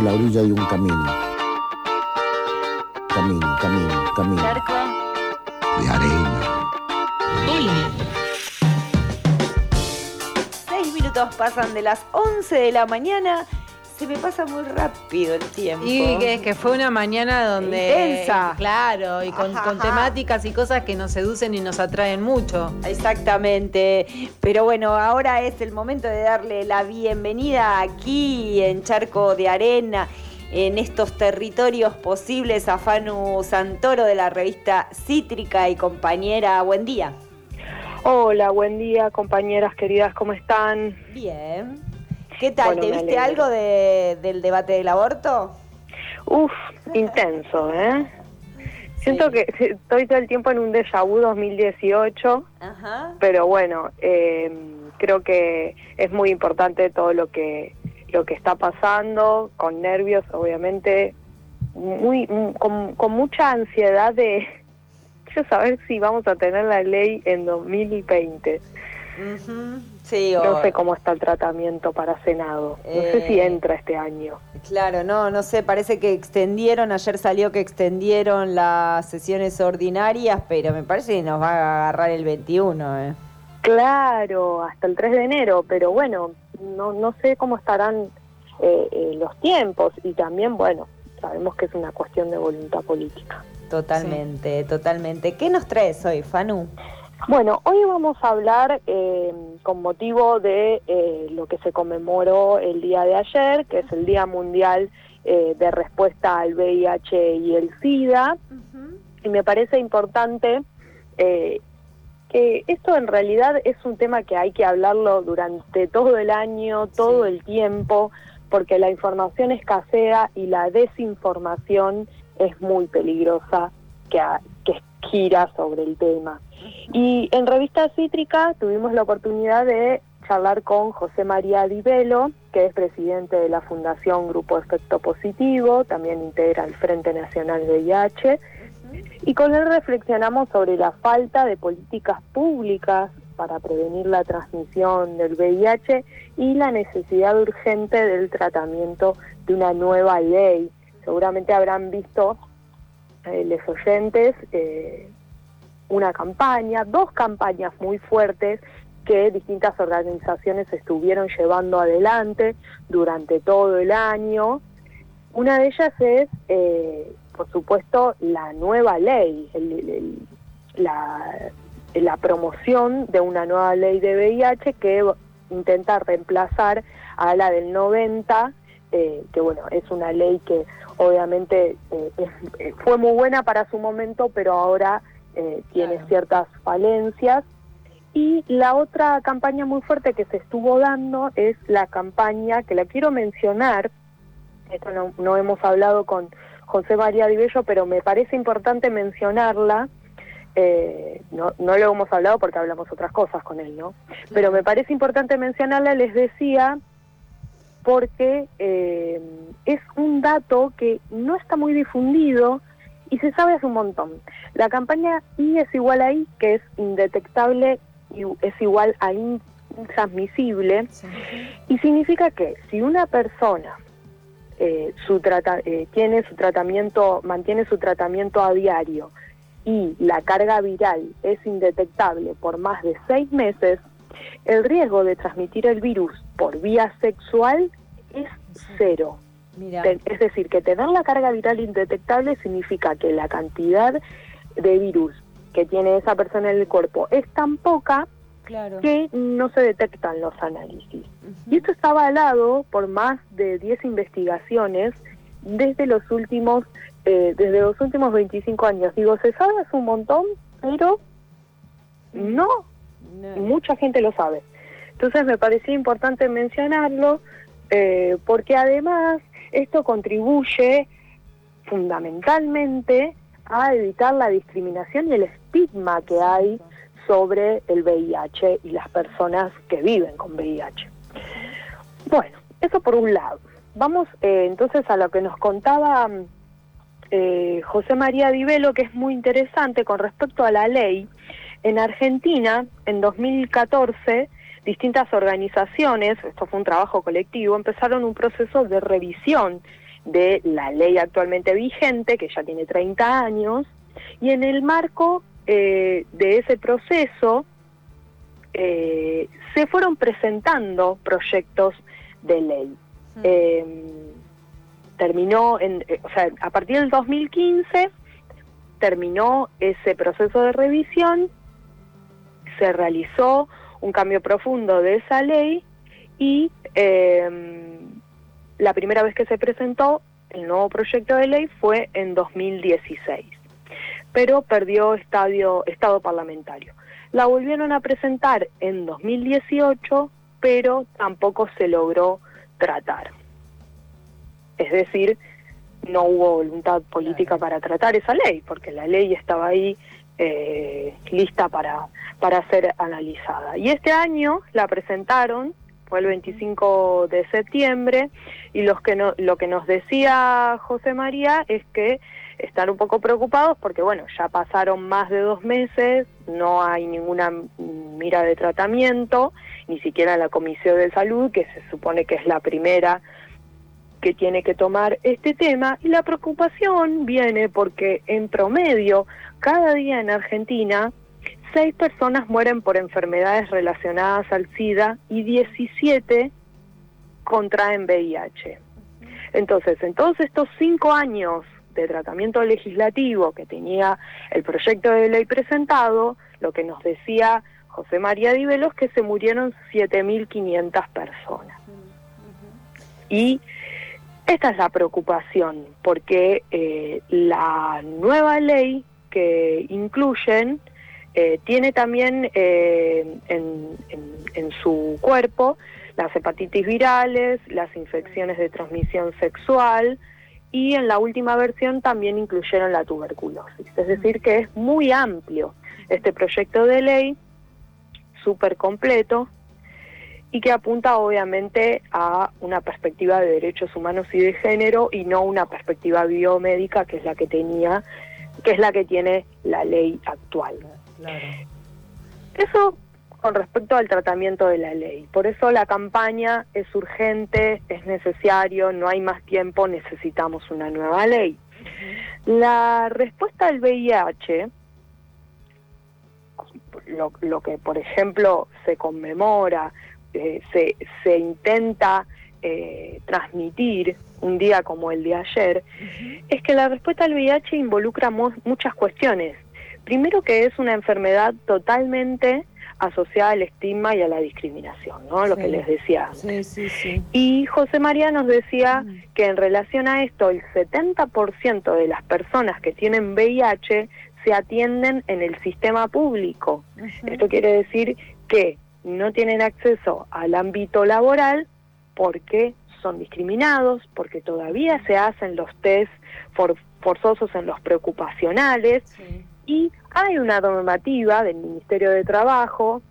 a la orilla de un camino. Camino, camino, camino. De arena. Hola. Seis minutos pasan de las 11 de la mañana. Se me pasa muy rápido el tiempo. Y que, que fue una mañana donde. Intensa. Claro, y con, Ajá, con ajá. temáticas y cosas que nos seducen y nos atraen mucho. Exactamente. Pero bueno, ahora es el momento de darle la bienvenida aquí en Charco de Arena, en estos territorios posibles a Fanu Santoro de la revista Cítrica y compañera. Buen día. Hola, buen día, compañeras queridas, ¿cómo están? Bien. ¿Qué tal? Bueno, ¿Te viste algo de- del debate del aborto? Uf, intenso, ¿eh? Siento que estoy todo el tiempo en un déjà vu 2018, Ajá. pero bueno, eh, creo que es muy importante todo lo que lo que está pasando, con nervios, obviamente, muy con, con mucha ansiedad de quiero saber si vamos a tener la ley en 2020. Ujú. Sí, No sé cómo está el tratamiento para Senado. No sé si Eh, entra este año. Claro, no, no sé, parece que extendieron, ayer salió que extendieron las sesiones ordinarias, pero me parece que nos va a agarrar el 21, ¿eh? Claro, hasta el 3 de enero, pero bueno, no, no sé cómo estarán eh, eh, los tiempos y también, bueno, sabemos que es una cuestión de voluntad política. Totalmente, totalmente. ¿Qué nos traes hoy, Fanu? Bueno, hoy vamos a hablar eh, con motivo de eh, lo que se conmemoró el día de ayer, que es el Día Mundial eh, de Respuesta al VIH y el SIDA, y me parece importante eh, que esto en realidad es un tema que hay que hablarlo durante todo el año, todo Sí. el tiempo, porque la información escasea y la desinformación es muy peligrosa que, a- gira sobre el tema. Y en Revista Cítrica tuvimos la oportunidad de charlar con José María Di Velo, que es presidente de la Fundación Grupo Efecto Positivo, también integra el Frente Nacional VIH, y con él reflexionamos sobre la falta de políticas públicas para prevenir la transmisión del VIH y la necesidad urgente del tratamiento de una nueva ley. Seguramente habrán visto eh, los oyentes eh, una campaña, dos campañas muy fuertes que distintas organizaciones estuvieron llevando adelante durante todo el año. Una de ellas es, eh, por supuesto, la nueva ley, el- la, la promoción de una nueva ley de VIH que intenta reemplazar a la del 90, eh, que bueno, es una ley que obviamente eh, es- eh, fue muy buena para su momento, pero ahora eh, tiene Claro. ciertas falencias. Y la otra campaña muy fuerte que se estuvo dando es la campaña, que la quiero mencionar, esto no, no hemos hablado con José María Di Bello, pero me parece importante mencionarla, eh, no, no lo hemos hablado porque hablamos otras cosas con él, ¿no? Pero me parece importante mencionarla, les decía, porque eh, es un dato que no está muy difundido y se sabe hace un montón. La campaña I es igual a I, que es indetectable y es igual a in- intransmisible, y significa que si una persona eh, su trata- eh, tiene su tratamiento, mantiene su tratamiento a diario y la carga viral es indetectable por más de seis meses, el riesgo de transmitir el virus por vía sexual es cero. Mira, Es decir, que tener la carga viral indetectable significa que la cantidad de virus que tiene esa persona en el cuerpo es tan poca claro. que no se detectan los análisis. Y esto está avalado por más de 10 investigaciones desde los últimos eh, desde los últimos 25 años. Digo, se sabe hace un montón, pero no No, mucha gente lo sabe. Entonces me parecía importante mencionarlo eh, porque además esto contribuye fundamentalmente a evitar la discriminación y el estigma que hay sobre el VIH y las personas que viven con VIH. Bueno, eso por un lado. Vamos eh, entonces a lo que nos contaba eh, José María Di Velo, que es muy interesante con respecto a la ley. En Argentina, en 2014, distintas organizaciones, esto fue un trabajo colectivo, empezaron un proceso de revisión de la ley actualmente vigente, que ya tiene 30 años, y en el marco eh, de ese proceso eh, se fueron presentando proyectos de ley. Eh, terminó, en, o sea, a partir del 2015 terminó ese proceso de revisión, se realizó un cambio profundo de esa ley y eh, la primera vez que se presentó el nuevo proyecto de ley fue en 2016, pero perdió estadio, estado parlamentario. La volvieron a presentar en 2018, pero tampoco se logró tratar. Es decir, no hubo voluntad política para tratar esa ley, porque la ley estaba ahí eh, lista para, para ser analizada. Y este año la presentaron, fue el 25 de septiembre, y los que no, lo que nos decía José María es que están un poco preocupados porque, bueno, ya pasaron más de dos meses, no hay ninguna mira de tratamiento, ni siquiera la Comisión de Salud, que se supone que es la primera que tiene que tomar este tema y la preocupación viene porque en promedio cada día en Argentina seis personas mueren por enfermedades relacionadas al SIDA y 17 contraen VIH. Entonces, en todos estos cinco años de tratamiento legislativo que tenía el proyecto de ley presentado, lo que nos decía José María Divelo es que se murieron 7.500 personas. Y esta es la preocupación, porque eh, la nueva ley que incluyen eh, tiene también eh, en, en, su cuerpo las hepatitis virales, las infecciones de transmisión sexual y en la última versión también incluyeron la tuberculosis. Es decir, que es muy amplio este proyecto de ley, súper completo, y que apunta obviamente a una perspectiva de derechos humanos y de género y no una perspectiva biomédica que es la que tenía, que es la que tiene la ley actual. Claro. Eso con respecto al tratamiento de la ley. Por eso la campaña es urgente, es necesario, no hay más tiempo, necesitamos una nueva ley. La respuesta al VIH, lo, lo que por ejemplo se conmemora eh, se, se, intenta eh, transmitir un día como el de ayer, es que la respuesta al VIH involucra muchas cuestiones. Primero que es una enfermedad totalmente asociada al estigma y a la discriminación, ¿no? Lo sí. que les decía antes. Sí, sí, y José María nos decía -huh. que en relación a esto, el 70% de las personas que tienen VIH se atienden en el sistema público. Uh -huh. Esto quiere decir que no tienen acceso al ámbito laboral porque son discriminados, porque todavía se hacen los test for, forzosos en los preocupacionales sí. y hay una normativa del Ministerio de Trabajo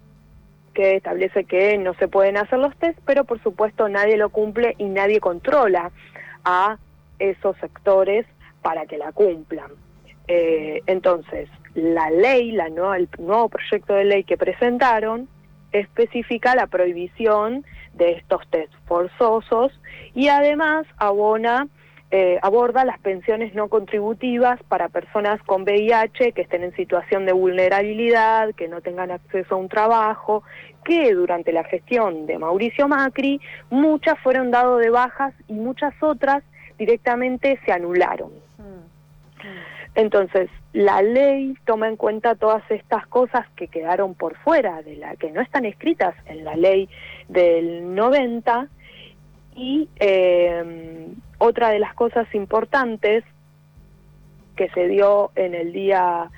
que establece que no se pueden hacer los test, pero por supuesto nadie lo cumple y nadie controla a esos sectores para que la cumplan. Eh, entonces, la ley, la nueva, el nuevo proyecto de ley que presentaron, especifica la prohibición de estos test forzosos y además abona, eh, aborda las pensiones no contributivas para personas con VIH que estén en situación de vulnerabilidad, que no tengan acceso a un trabajo, que durante la gestión de Mauricio Macri muchas fueron dado de bajas y muchas otras directamente se anularon. Entonces, la ley toma en cuenta todas estas cosas que quedaron por fuera de la que no están escritas en la ley del 90 y eh, otra de las cosas importantes que se dio en el día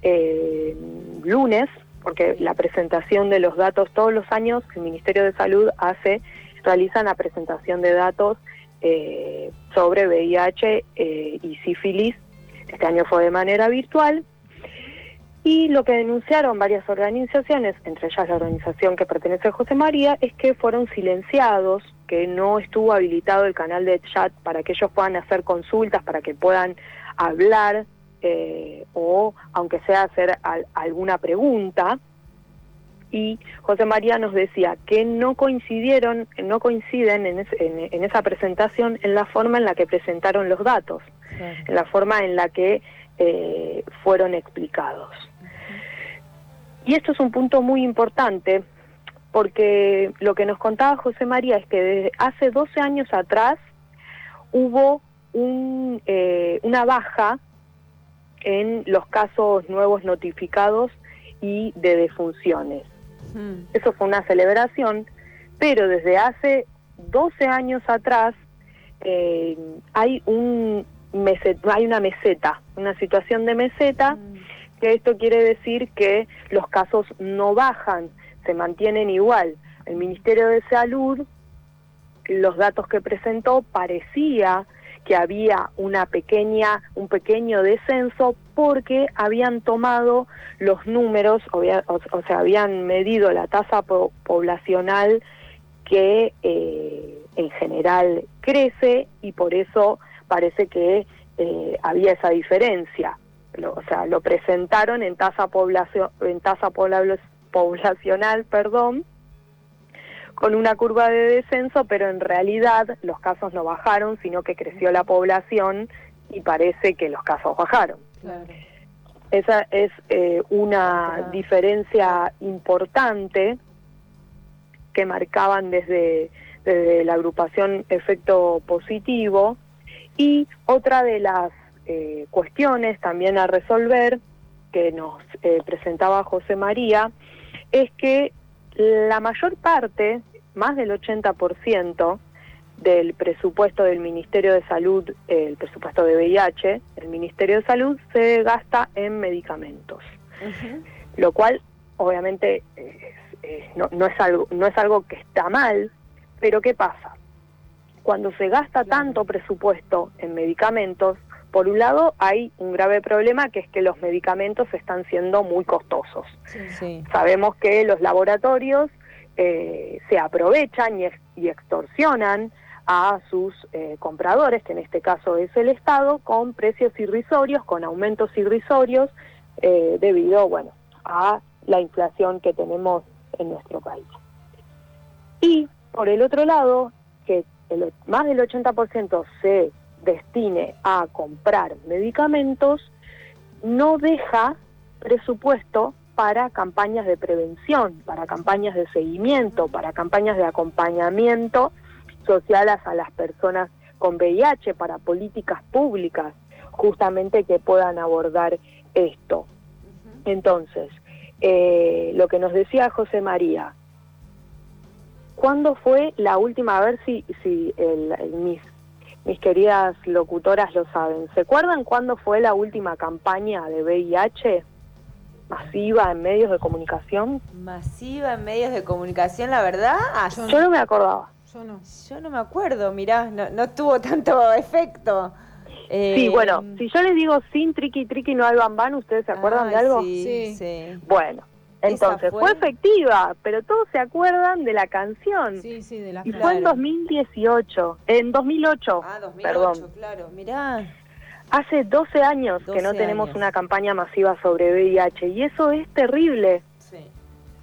eh, lunes, porque la presentación de los datos todos los años el Ministerio de Salud hace realiza la presentación de datos eh, sobre VIH y sífilis este año fue de manera virtual. Y lo que denunciaron varias organizaciones, entre ellas la organización que pertenece a José María, es que fueron silenciados, que no estuvo habilitado el canal de chat para que ellos puedan hacer consultas, para que puedan hablar eh, o, aunque sea hacer al, alguna pregunta. y José María nos decía que no coincidieron, no coinciden en, es- en esa presentación en la forma en la que presentaron los datos, en la forma en la que eh, fueron explicados. Y esto es un punto muy importante porque lo que nos contaba José María es que desde hace 12 años atrás hubo un, eh, una baja en los casos nuevos notificados y de defunciones. Mm. Eso fue una celebración, pero desde hace 12 años atrás eh, hay, un hay una meseta, una situación de meseta, que esto quiere decir que los casos no bajan, se mantienen igual. El Ministerio de Salud, los datos que presentó, parecía que había una pequeña, un pequeño descenso porque habían tomado los números, o, había- o- o sea, habían medido la tasa po- poblacional que eh, en general crece y por eso parece que eh, había esa diferencia. Lo- o sea, lo presentaron en tasa población, en tasa pobla- poblacional, perdón, con una curva de descenso, pero en realidad los casos no bajaron, sino que creció la población y parece que los casos bajaron. Claro. Esa es eh, una Claro. diferencia importante que marcaban desde, desde la agrupación efecto positivo. Y otra de las eh, cuestiones también a resolver que nos eh, presentaba José María es que la mayor parte, más del 80%, del presupuesto del Ministerio de Salud, eh, el presupuesto de VIH, el Ministerio de Salud se gasta en medicamentos, lo cual obviamente no, no es algo, no es algo que está mal, pero ¿qué pasa? Cuando se gasta tanto presupuesto en medicamentos, por un lado hay un grave problema que es que los medicamentos están siendo muy costosos. Sí. Sabemos que los laboratorios eh, se aprovechan y, ex- y extorsionan a sus eh, compradores, que en este caso es el Estado, con precios irrisorios, con aumentos irrisorios, eh, debido, bueno, a la inflación que tenemos en nuestro país. Y por el otro lado, que el, más del 80% se destine a comprar medicamentos, no deja presupuesto para campañas de prevención, para campañas de seguimiento, para campañas de acompañamiento social a las personas con VIH, para políticas públicas justamente que puedan abordar esto. Entonces, eh, lo que nos decía José María, ¿cuándo fue la última? A ver si, si el- el- mis, mis queridas locutoras lo saben. ¿Se acuerdan cuándo fue la última campaña de VIH masiva en medios de comunicación? Masiva en medios de comunicación, la verdad. ah, Yo Yo no me acordaba. Yo no. Yo no me acuerdo, mirá, no, no tuvo tanto efecto. Eh, Sí, bueno, si yo les digo sin triqui triqui no hay bambán, ¿ustedes se acuerdan de ay, algo? Sí, Sí. sí. Bueno, entonces fue- fue... efectiva, pero todos se acuerdan de la canción. Sí, sí, de la Y fue en 2018, en 2008, Ah, 2008, perdón. claro, mirá. Hace 12 años que no 12 tenemos años. una campaña masiva sobre VIH y eso es terrible. Sí,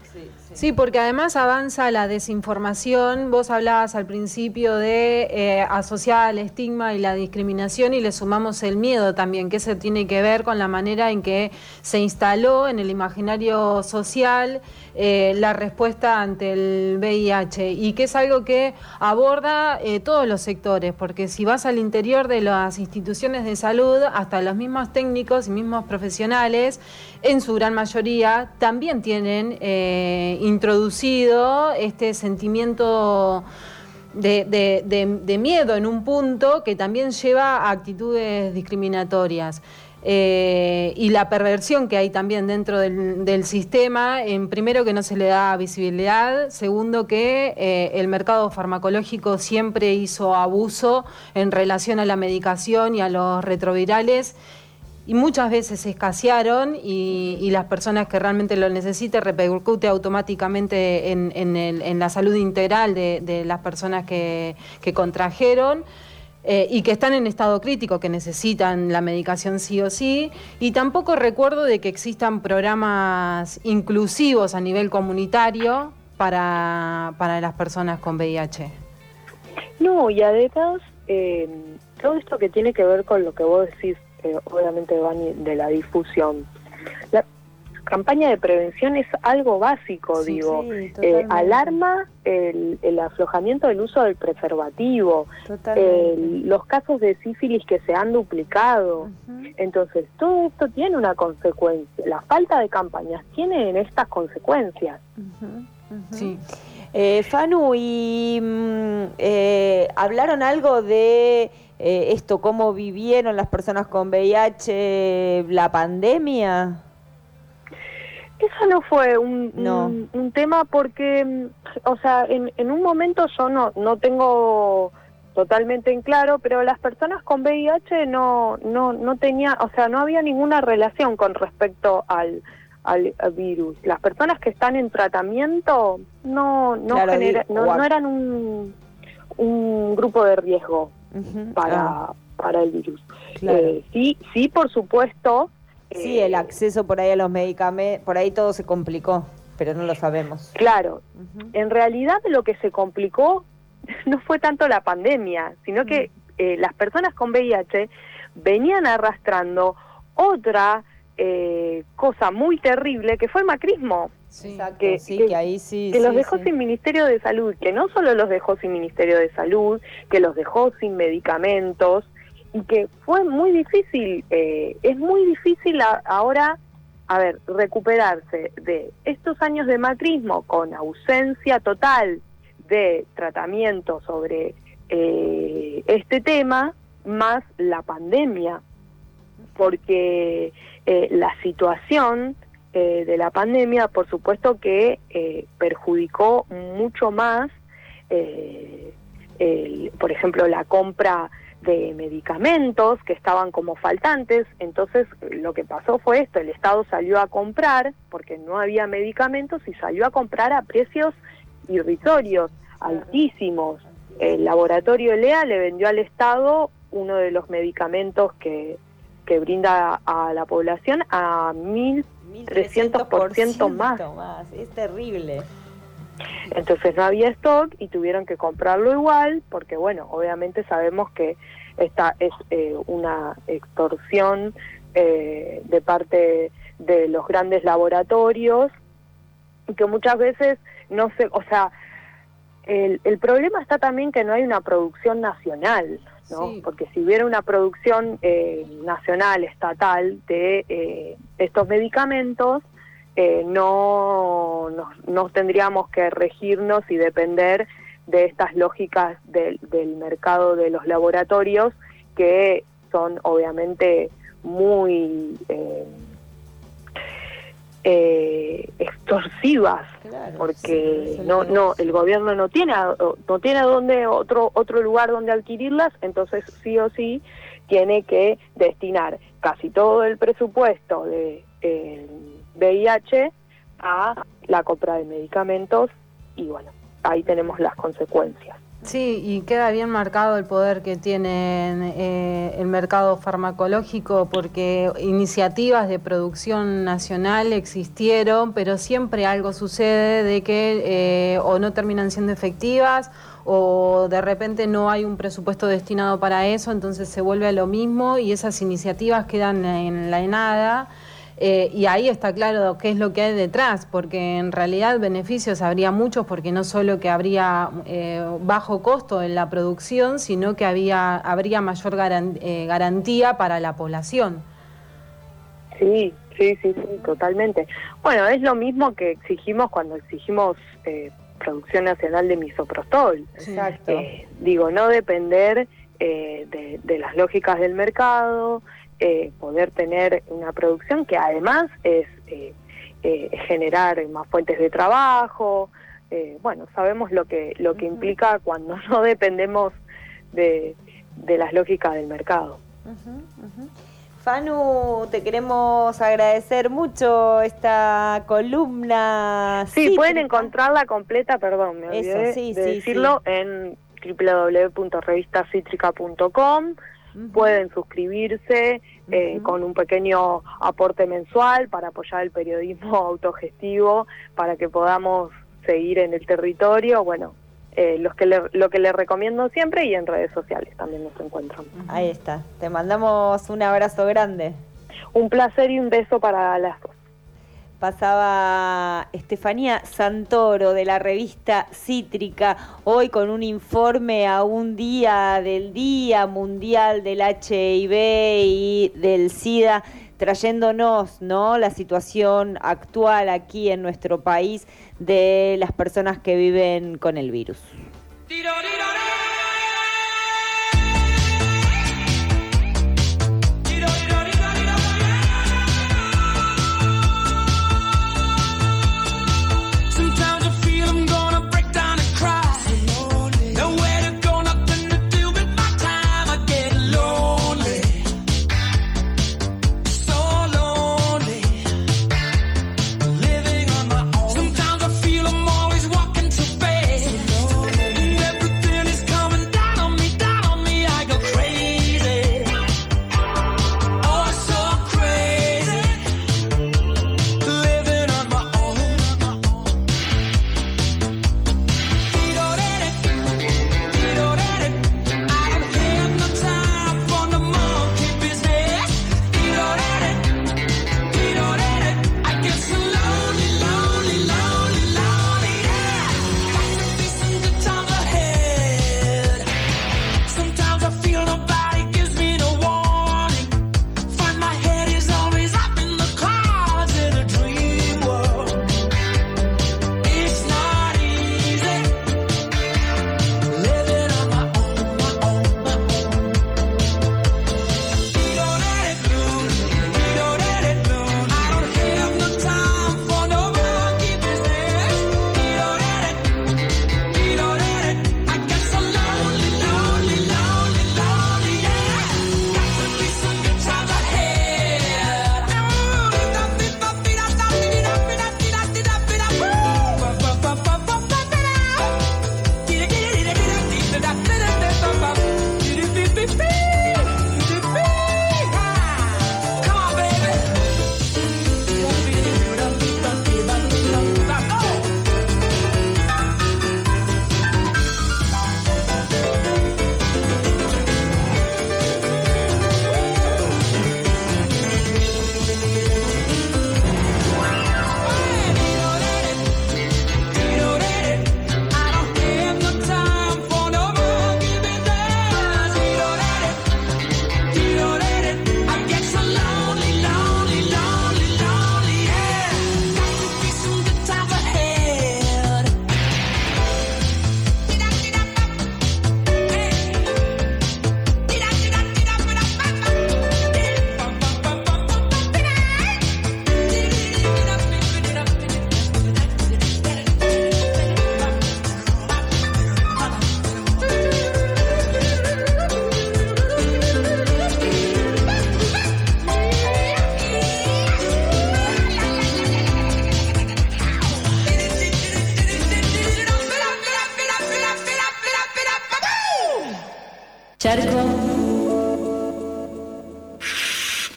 sí, sí. Porque además avanza la desinformación. Vos hablabas al principio de eh, asociar el estigma y la discriminación y le sumamos el miedo también, que eso tiene que ver con la manera en que se instaló en el imaginario social eh, la respuesta ante el VIH y que es algo que aborda eh, todos los sectores, porque si vas al interior de las instituciones de salud, hasta los mismos técnicos y mismos profesionales, en su gran mayoría, también tienen eh, introducido este sentimiento de, miedo en un punto que también lleva a actitudes discriminatorias. Eh, y la perversión que hay también dentro del, del sistema, en primero que no se le da visibilidad, segundo que eh, el mercado farmacológico siempre hizo abuso en relación a la medicación y a los retrovirales y muchas veces se escasearon y, y las personas que realmente lo necesiten repercute automáticamente en, en el- en la salud integral de, de las personas que, que contrajeron. eh, y que están en estado crítico, que necesitan la medicación sí o sí, y tampoco recuerdo de que existan programas inclusivos a nivel comunitario para, para las personas con VIH. No, y además, eh, todo esto que tiene que ver con lo que vos decís, eh, obviamente, Vani, de la difusión. La campaña de prevención es algo básico, Sí, digo. sí, Eh, alarma el, el aflojamiento del uso del preservativo, el- los casos de sífilis que se han duplicado. Entonces, todo esto tiene una consecuencia. La falta de campañas tiene en estas consecuencias. Sí. Eh, Fanu, y mm, eh, hablaron algo de eh, esto, cómo vivieron las personas con VIH la pandemia. Eso no fue un, No. un, un tema porque, o sea, en, en un momento yo no, no tengo totalmente en claro, pero las personas con VIH no, no, no tenía, o sea, no había ninguna relación con respecto al, al, virus. Las personas que están en tratamiento no, no, Claro, genera- no, no eran un, un grupo de riesgo Para, Ah, para el virus. claro. Eh, sí, sí, por supuesto. sí, eh, el acceso por ahí a los medicamentos, por ahí todo se complicó, pero no lo sabemos. Claro, en realidad lo que se complicó no fue tanto la pandemia, sino que eh, las personas con VIH venían arrastrando otra eh, cosa muy terrible que fue el macrismo, Sí. Que- sí, que- que ahí sí. que los dejó sin Ministerio de Salud, que no solo los dejó sin Ministerio de Salud, que los dejó sin medicamentos y que fue muy difícil, eh, es muy difícil a- ahora, a ver, recuperarse de estos años de macrismo con ausencia total de tratamiento sobre eh, este tema, más la pandemia, porque eh, la situación eh, de la pandemia, por supuesto que eh, perjudicó mucho más, eh, el- por ejemplo, la compra de medicamentos que estaban como faltantes. Entonces, lo que pasó fue esto, el Estado salió a comprar, porque no había medicamentos, y salió a comprar a precios irrisorios, altísimos. El laboratorio ELEA le vendió al Estado uno de los medicamentos que, que brinda a la población a mil 300% más. Es terrible. Entonces no había stock y tuvieron que comprarlo igual porque, bueno, obviamente sabemos que esta es eh, una extorsión eh, de parte de los grandes laboratorios y que muchas veces no se, o sea, el, el problema está también que no hay una producción nacional, ¿no? Sí. Porque si hubiera una producción eh, nacional, estatal de eh, estos medicamentos, eh, no, no, no tendríamos que regirnos y depender de estas lógicas del, del mercado de los laboratorios que son obviamente muy eh, extorsivas Claro, porque sí, no no el gobierno no tiene a- no tiene a dónde otro otro lugar donde adquirirlas entonces sí o sí tiene que destinar casi todo el presupuesto de eh, VIH a la compra de medicamentos y bueno ahí tenemos las consecuencias Sí, y queda bien marcado el poder que tiene eh, el mercado farmacológico porque iniciativas de producción nacional existieron, pero siempre algo sucede de que eh, o no terminan siendo efectivas o de repente no hay un presupuesto destinado para eso, entonces se vuelve a lo mismo y esas iniciativas quedan en la nada. Eh, y ahí está claro qué es lo que hay detrás, porque en realidad beneficios habría muchos, porque no solo que habría eh, bajo costo en la producción, sino que había, habría mayor eh, garantía para la población. Sí, sí, sí, sí, totalmente. Bueno, es lo mismo que exigimos cuando exigimos eh, producción nacional de misoprostol. Exacto. Eh, digo, no depender eh, de, de las lógicas del mercado, eh, poder tener una producción que además es eh, eh, generar más fuentes de trabajo. eh, bueno, sabemos lo que lo que implica cuando no dependemos de, de las lógicas del mercado. Ujú. Fanu, te queremos agradecer mucho esta columna. Sí, pueden encontrarla completa, perdón, me Eso, olvidé sí, de sí, decirlo, en www.revistacitrica.com. Pueden suscribirse eh, con un pequeño aporte mensual para apoyar el periodismo autogestivo, para que podamos seguir en el territorio. Bueno, eh, los que lo que les recomiendo siempre y en redes sociales también nos encuentran. Ahí está. Te mandamos un abrazo grande. Un placer y un beso para las dos pasaba Estefanía Santoro de la revista Cítrica, hoy con un informe a un día del Día Mundial del HIV y del SIDA, trayéndonos ¿no? la situación actual aquí en nuestro país de las personas que viven con el virus. Charco